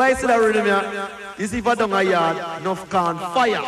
Rhythm here? You see if I don't a yard, enough can fire.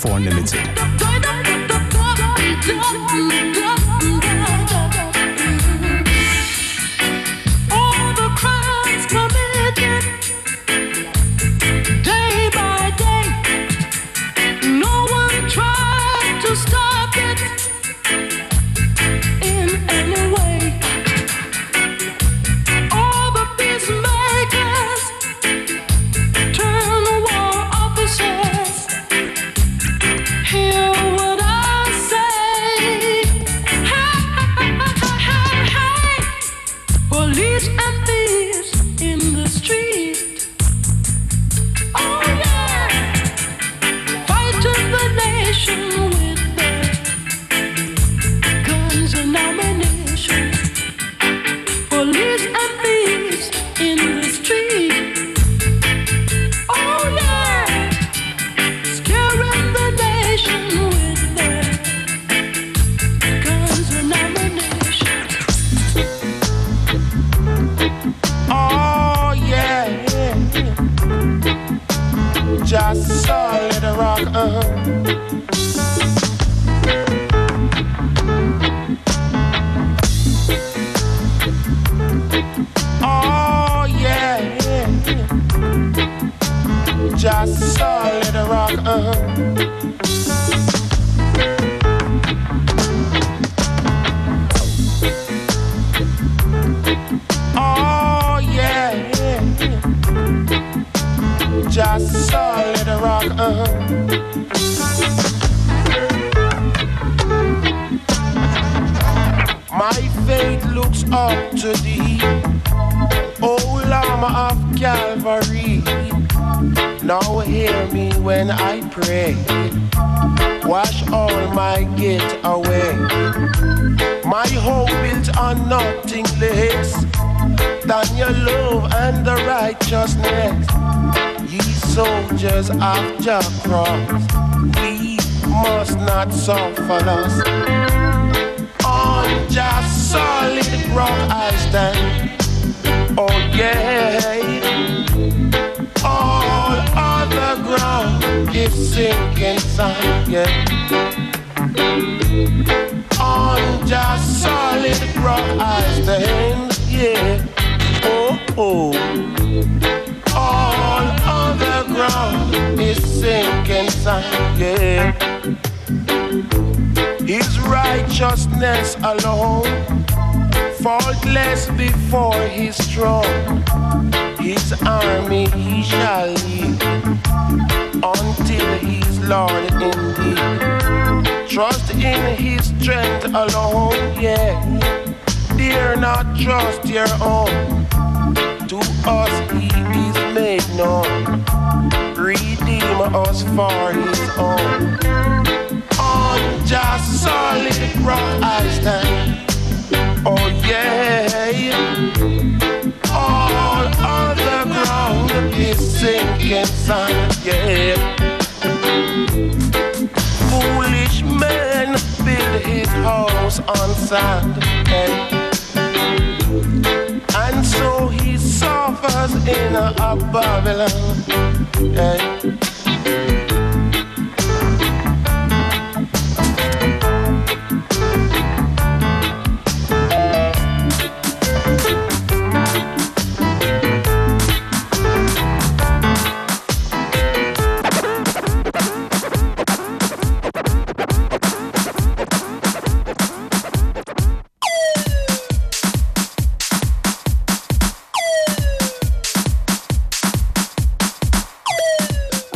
FM4 Unlimited. sinking sun, yeah. On just solid rock I stand, yeah. Oh, oh. All other ground is sinking sun, yeah. His righteousness alone, faultless before his throne. His army he shall lead Lord indeed. Trust in his strength alone, yeah. Dare not trust your own. To us he is made known. Redeem us for his own on just solid rock I stand. Oh yeah. All other ground is sinking sand. Yeah. His house on sand. And so he suffers in a Babylon. Yeah.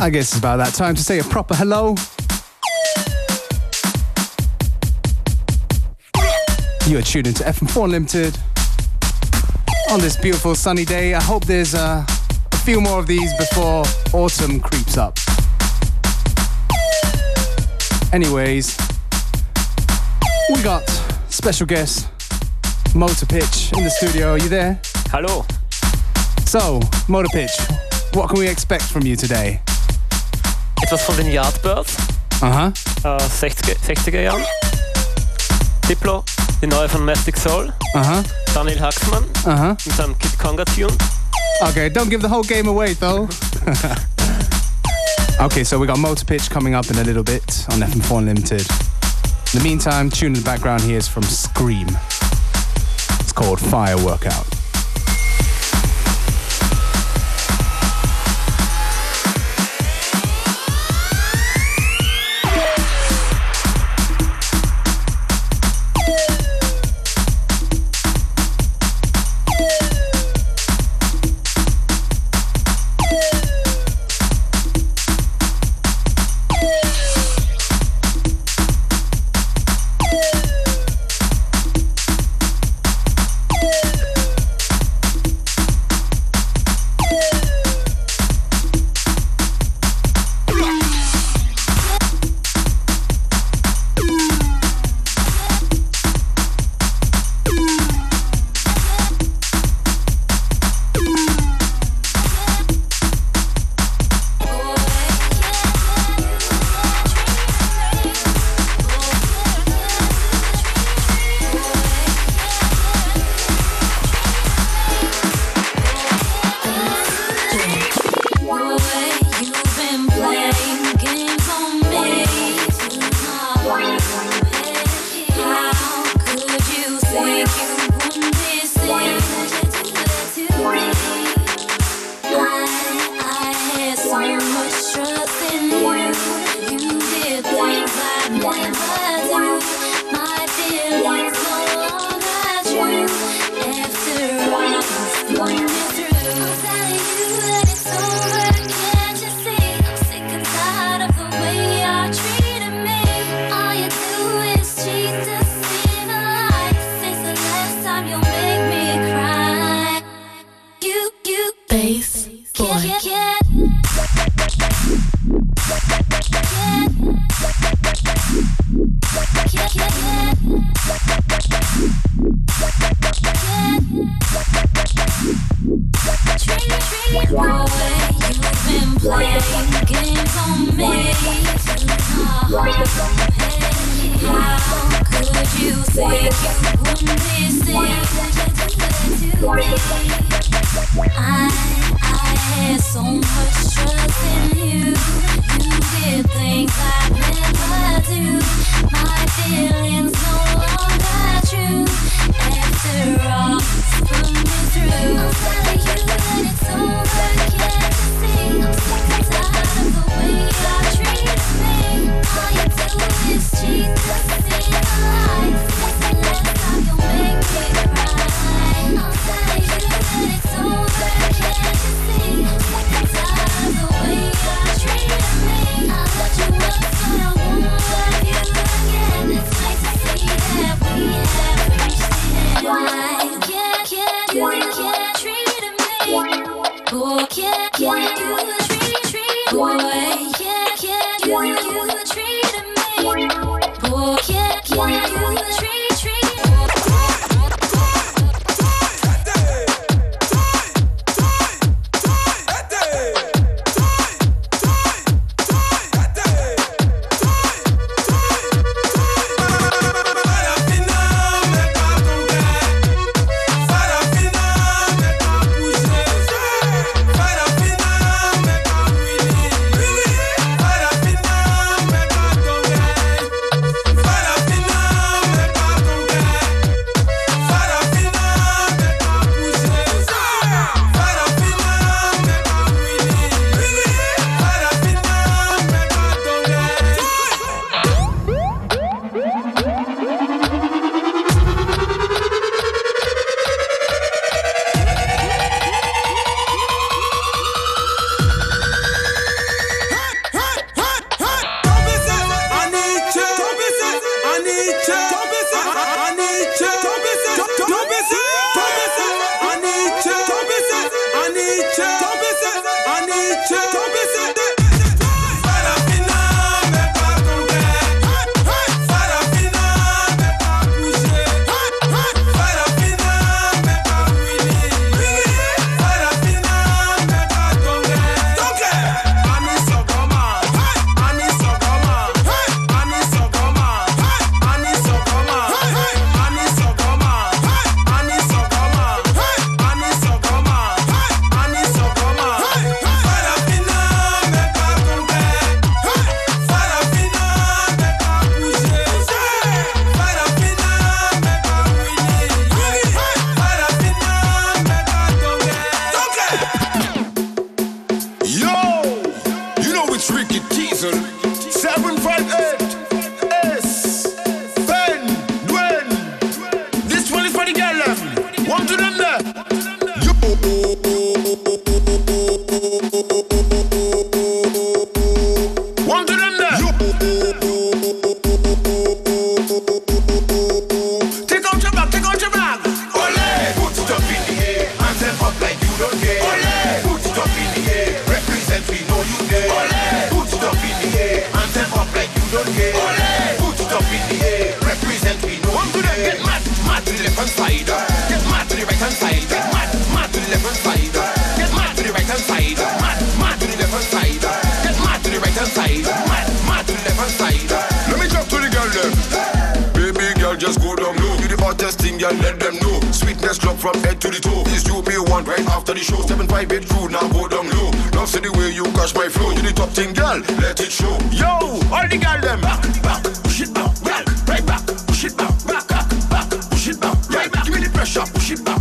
I guess it's about that time to say a proper hello. You are tuned into FM4 Unlimited on this beautiful sunny day. I hope there's uh, a few more of these before autumn creeps up. Anyways, we got special guest Motor Pitch in the studio. Are you there? Hello. So, Motor Pitch, what can we expect from you today? Etwas von den Yardbirds, Uh huh. äh, 60er, 60er Jahren. Diplo, die neue von Mastic Soul, huh. Daniel Haaksman huh. mit seinem Kid Conga Tune. Okay, don't give the whole game away though. okay, so we got Motor Pitch coming up in a little bit on FM4 Unlimited. In the meantime, tune in the background here is from Scream. It's called Fire Workout. Hottest thing, girl, let them know. Sweetness club from head to the toe. This you me one right after the show. Seven five eight crew, now go down low. Love see the way you catch my flow. You the top thing, girl, let it show. Yo, all the girl them. Back, back, push it back, girl, right back, push it back, back, back, back, push it back, right back. Give me the pressure, push it back,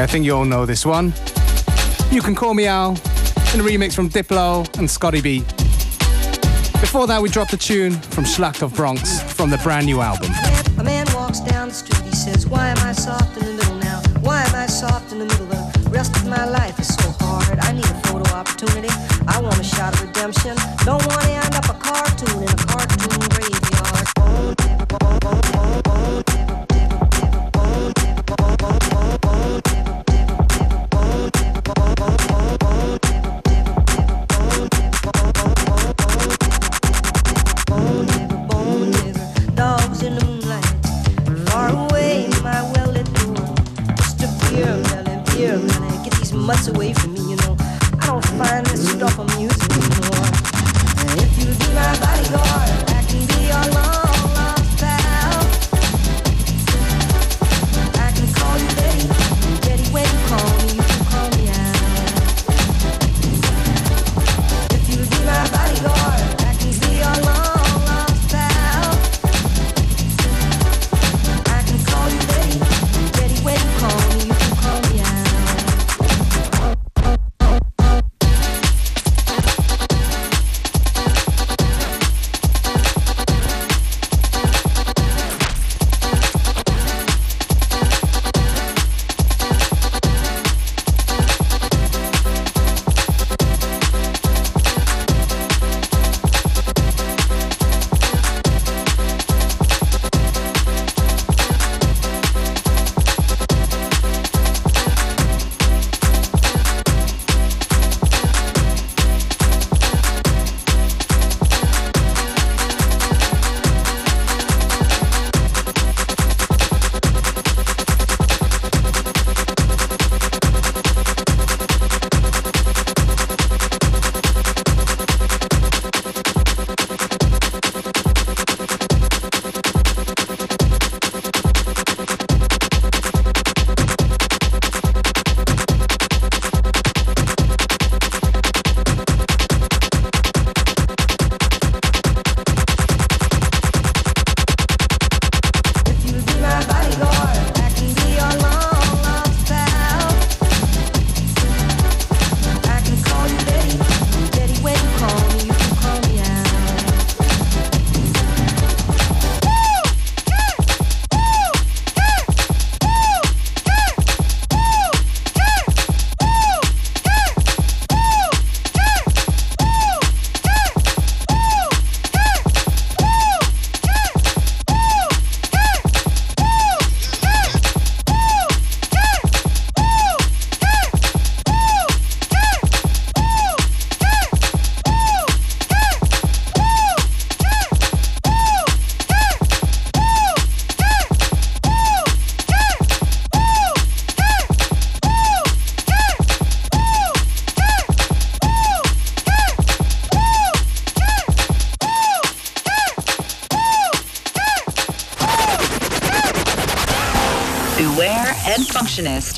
Yeah, I think you all know this one. You can call me Al in a remix from Diplo and Scottie B. Before that, we dropped a tune from Schlachthofbronx from the brand new album. A man walks down the street, he says, Why am I soft in the middle now? Why am I soft in the middle? The rest of my life is so hard. I need a photo opportunity. I want a shot of redemption. Don't want to end up a cartoon in a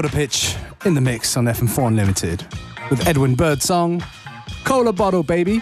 Motor Pitch in the mix on FM4 Unlimited with Edwin Birdsong, Cola Bottle Baby,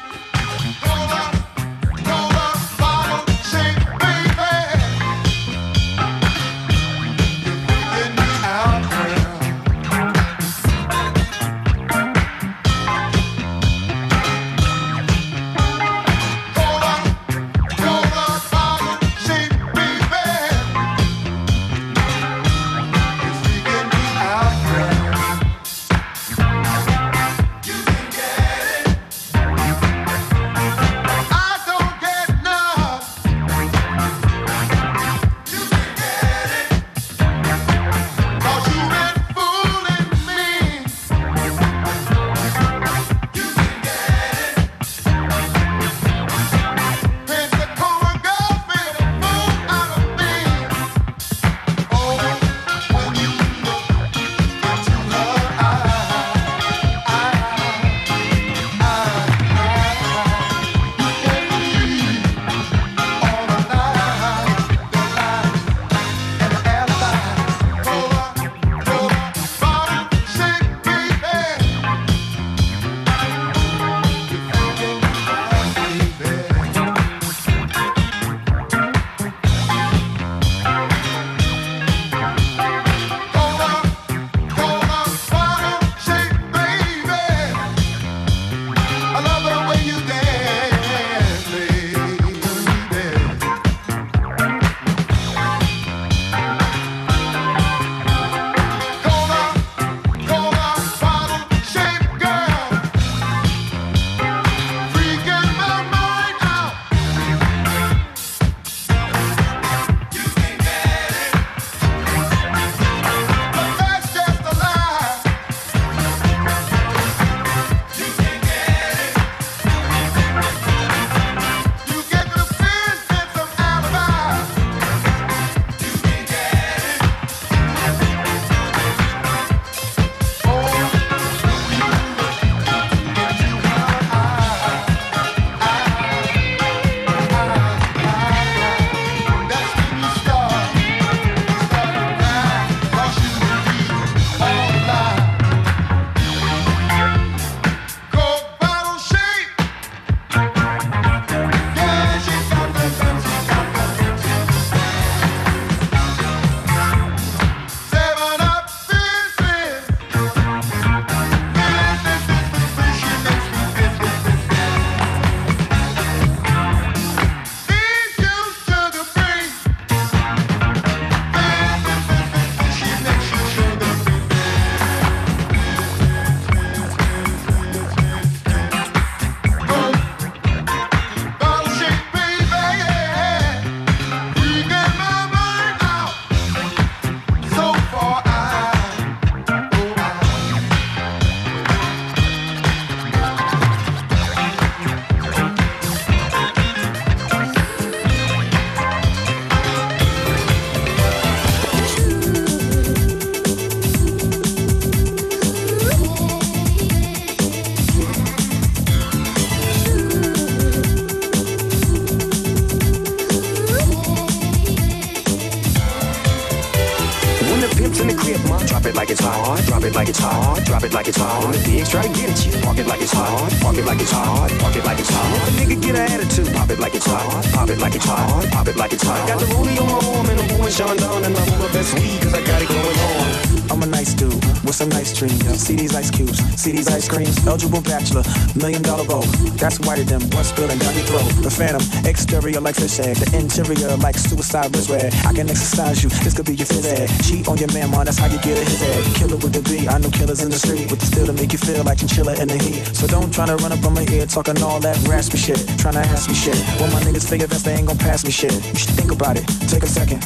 see creams. Eligible bachelor, million dollar bow. That's whiter than what's spilling down your throat. The phantom, exterior like fish egg, the interior like suicide wrist red. I can exercise you, this could be your phys ed. Cheat on your man, man, that's how you get a his head. Killer with the B, I know killers in the street with the steel to make you feel like chinchilla in the heat. So don't try to run up on my ear talking all that raspy shit, trying to ask me shit. When my niggas figure that they ain't gonna pass me shit. You should think about it, take a second.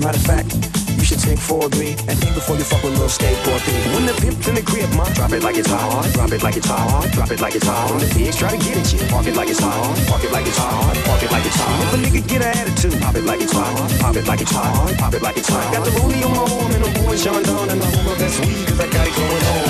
Matter of fact, take 4B and think before you fuck with little skateboard B. When the pimp's in the crib, ma. Drop it like it's hot. Drop it like it's hot. Drop it like it's hot. When the pigs try to get at you, park it like it's hot. Park it like it's hot. Park it like it's hot. If a nigga get an attitude, pop it like it's hot. Pop it like it's hot. Pop it like it's hot. Got the rollie on my arm and I'm pouring Chandon and I'm my best weed cause I got it going on.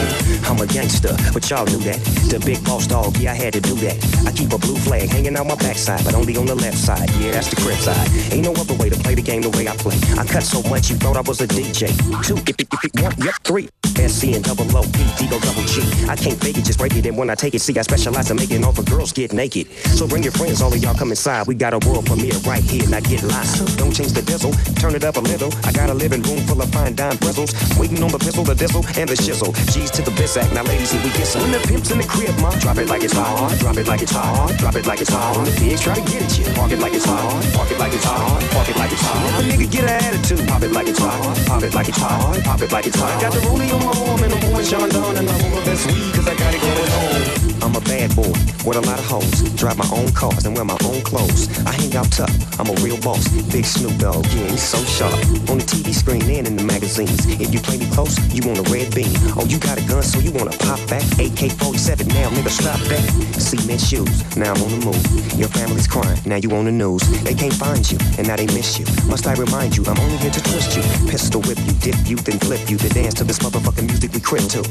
I'm a gangster, but y'all knew that. The big boss dog, yeah, I had to do that. I keep a blue flag hanging out my backside, but only on the left side. Yeah, that's the crib side. Ain't no other way to play the game the way I play. I cut so much you thought I was a DJ. Two, if it, if it, one, yep, three. SC and double O, P, D, go double G. I can't fake it, just break it. And when I take it, see, I specialize in making all the girls get naked. So bring your friends, all of y'all come inside. We got a world premiere right here, now get live. Don't change the diesel, turn it up a little. I got a living room full of fine dime bristles. Waiting on the pistol, the diesel, and the shizzle. G's to the biz act, now ladies, here we get some. When the pimp's in the crib, ma. Drop it like it's hot, drop it like it's hot, drop it like it's hot. The pigs try to get at you, park it like it's hot, park it like it's hot, park it like it's hot. If a nigga get an attitude, pop it like it's hot, pop it like it's hot, pop it like it's hot. Got the rollie on my arm and I'm pouring Sean and I'm my best weed cause I got it going on. I'm a bad boy with a lot of hoes. Drive my own cars and wear my own clothes. I hang out tough. I'm a real boss. Big Snoop Dogg, yeah, he's so sharp. On the TV screen and in the magazines. If you play me close, you want a red beam. Oh, you got a gun, so you wanna pop back? AK-47, now nigga stop that. Cement shoes, now I'm on the move. Your family's crying, now you on the news. They can't find you, and now they miss you. Must I remind you, I'm only here to twist you. Pistol whip you, dip you, then flip you. To dance to this motherfucking music we crib to.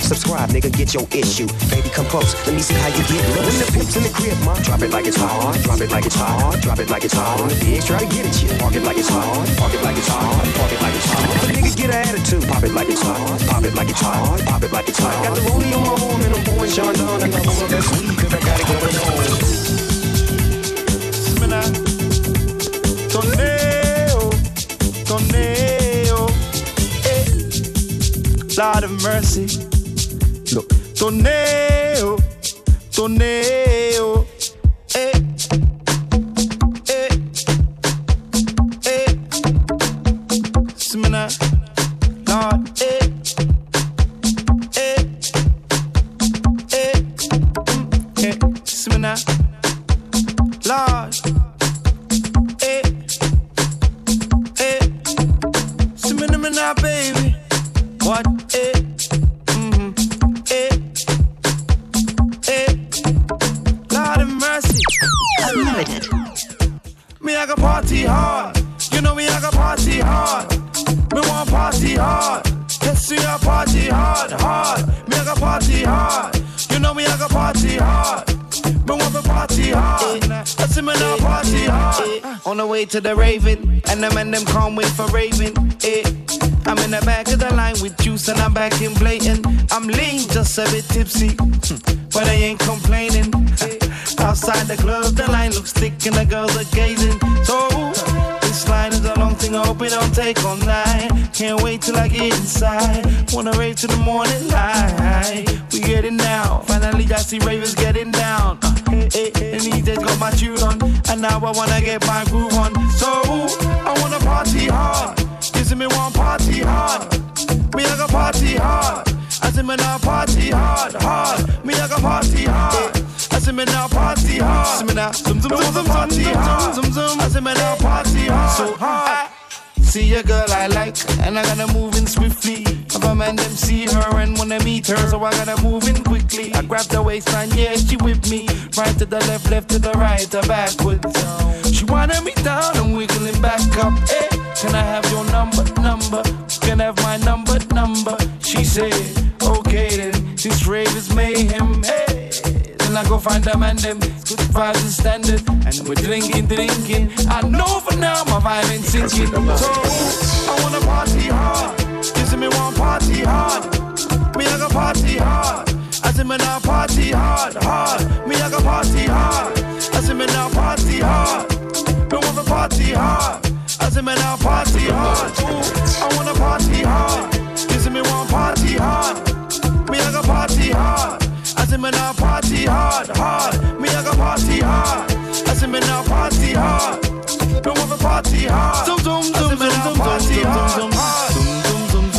Subscribe, nigga, get your issue. Baby, come close, let me see how you get low. When the pimp's in the crib, ma. Drop it like it's hot, drop it like it's hot, drop it like it's hot. When the pigs try to get at you, park it like it's hot, park it like it's hot, park it like it's hot. If a nigga get an attitude, pop it like it's hot, pop it like it's hot, pop it like it's hot. Got the rollie on my arm and I'm pouring Chandon and I'm on my best weed cause I got it going on. Smina, Toneo, Toneo, eh. Lord of mercy. Look, Toneo, Toneo, eh. To the Raven, and the men them can't wait for Raven. Eh. I'm in the back of the line with juice and I'm back in blatant. I'm lean, just a bit tipsy, but I ain't complaining. Outside the club, the line looks thick and the girls are gazing. So this line is a long thing, I hope it don't take all night. Can't wait till I get inside. Wanna rave to the morning light. We get it now. Finally, I see ravers getting my tune on, and now I wanna get my groove on. So I wanna party hard. See me want party hard. Me I got party hard. I see me now party hard, hard. Me I got party hard. I see me now party hard. See me now, zoom zoom zoom zoom party hard. Zoom zoom. I see me now party hard. So hard. See a girl I like, and I gotta move in swiftly. If a man them see her and wanna meet her, so I gotta move in quickly. I grab the waistline, yeah, she with me. Right to the left, left to the right, or backwards. She wanted me down and wiggling back up. Hey, can I have your number, number? Can I have my number, number? She said, okay then, this rave is mayhem. Hey. I go find them and them. It's good vibes and standard. And we're drinking, drinking. I know for now my vibe ain't sinking. So I wanna party hard. You see me want party hard. Me I go party hard. I see me now party hard, hard. Me I go party hard. I see me now party hard. Me want to party hard. I see me now party hard. Ooh, I wanna party hard. You see me want party hard. Me I go party hard. In me now party hard, hard. Me I go party hard. As in me now party hard. Me want to party hard. Zoom zoom zoom zoom zoom party hard, zoom zoom zoom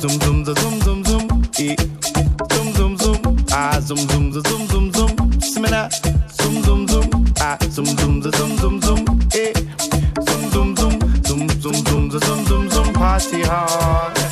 zoom zoom zoom zoom zoom eh. zoom zoom zoom ah zoom zoom zoom zoom zoom zoom Simena zoom zoom zoom ah zoom zoom zoom zoom zoom zoom eh zoom zoom zoom zoom zoom zoom zoom zoom zoom zoom party hard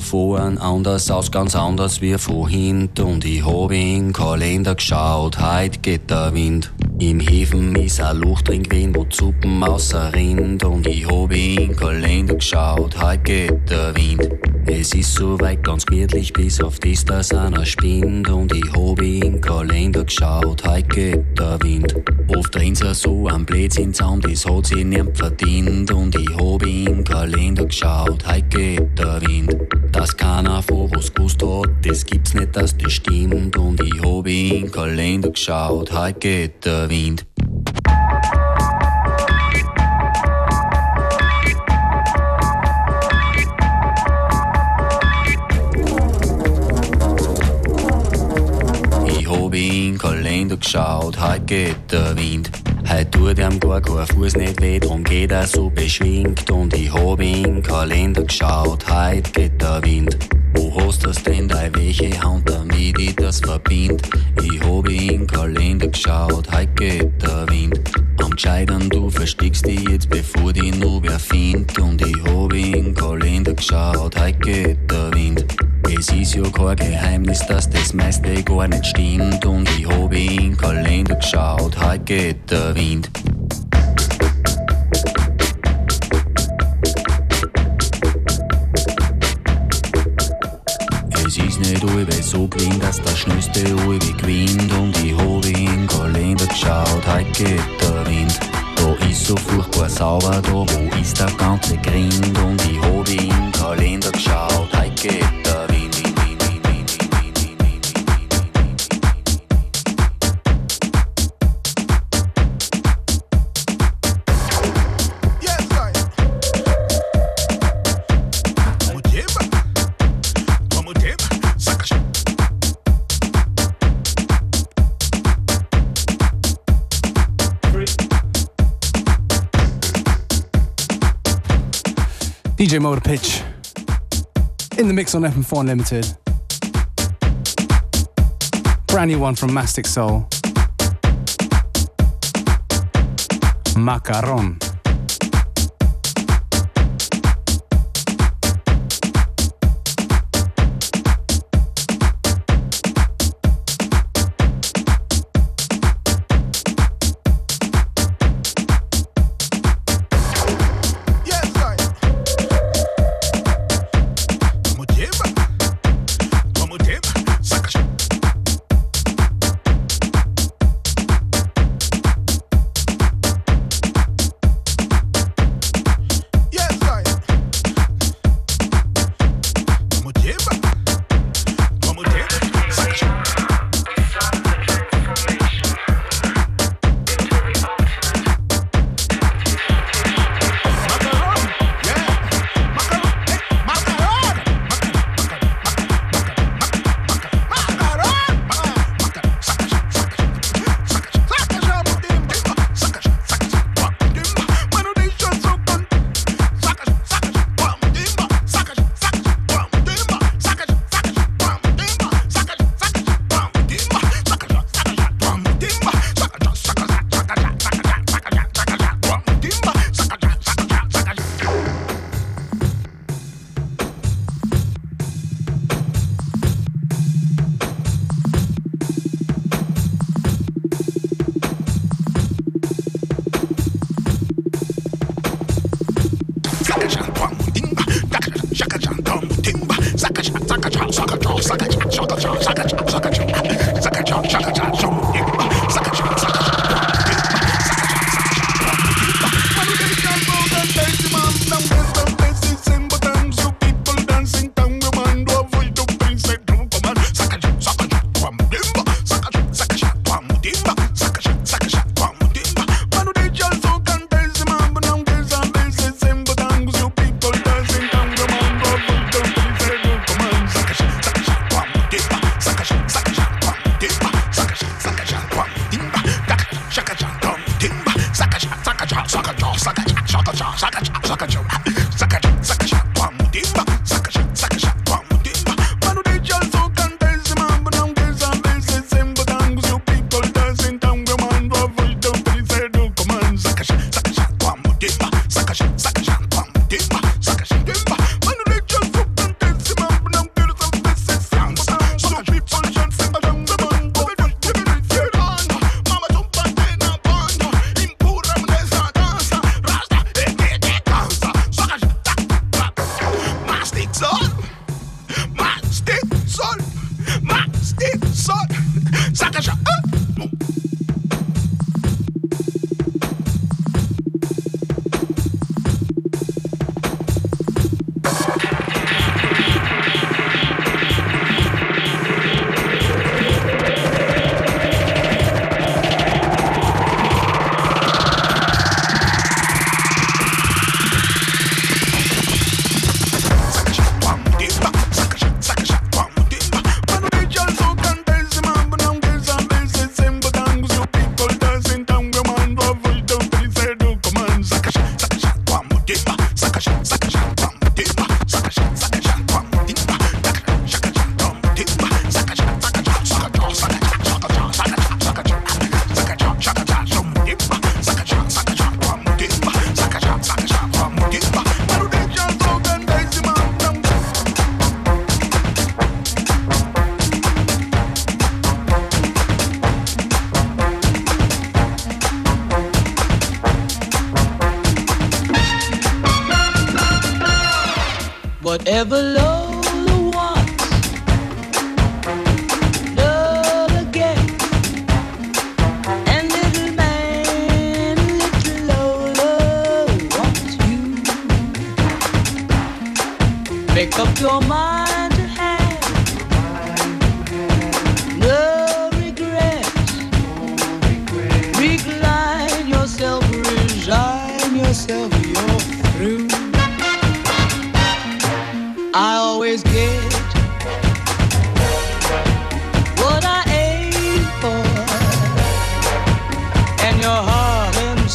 von vorn anders aus, ganz anders wie von hinten und ich hab in Kalender geschaut, heute geht der Wind. Im Häfen ist ein Loch drin gewesen, wo die Suppen außer Rind und ich hab in Kalender geschaut, heute geht der Wind. Es ist soweit ganz gemütlich, bis auf das, dass einer spinnt und ich hab in Kalender geschaut, heute geht der Wind. Oft drin's er so am Blödsinn zusammen, das hat sich niemand verdient und ich hab in Kalender geschaut, heute geht der Wind. Dass keiner von was gewusst hat, das gibt's nicht, dass das stimmt und ich hab in Kalender geschaut, heute geht der Wind. In Kalender geschaut, heute geht der Wind. Heute tut ihm gar kein Fuß nicht weh, drum geht er so beschwingt. Und ich hab in Kalender geschaut, heute geht der Wind. Wo hast du's denn da, welche Hand, damit ich das verbind? Ich hab in Kalender geschaut, heute geht der Wind. Am Gescheitern, du versteckst dich jetzt, bevor die nur wer findet. Und ich hab in Kalender geschaut, heute geht der Wind. Es ist ja kein Geheimnis, dass das meiste gar nicht stimmt. Und ich hab in Kalender geschaut, heute geht der Wind. Ist nicht alle so gewinnt, dass der schnellste alle gewinnt. Und ich hab in Kalender geschaut, heute geht der Wind. Da ist so furchtbar sauber, da wo ist der ganze Grind. Und ich hab in Kalender geschaut, heute geht DJ Motor Pitch in the mix on FM4 Unlimited. Brand new one from Mastic Soul. Macaron. Saka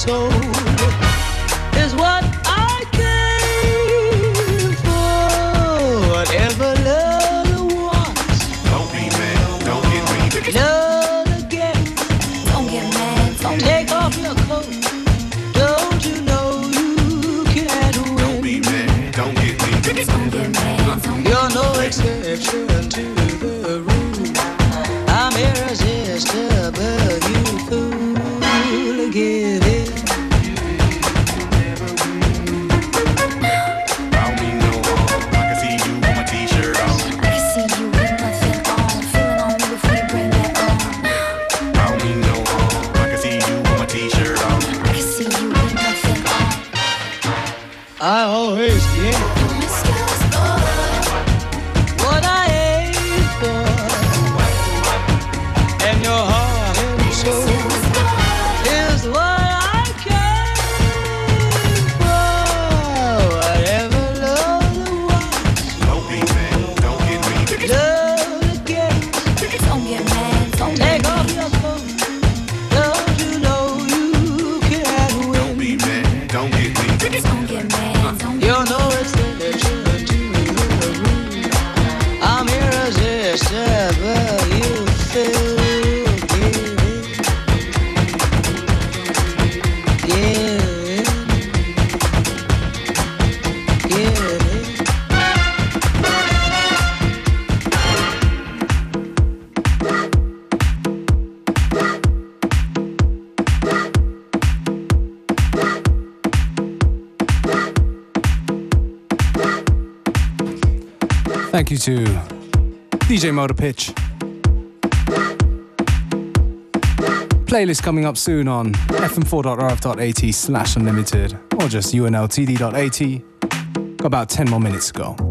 so Thank you to DJ Motor Pitch. Playlist coming up soon on fm4.orf.at slash unlimited or just unltd.at. Got about 10 more minutes to go.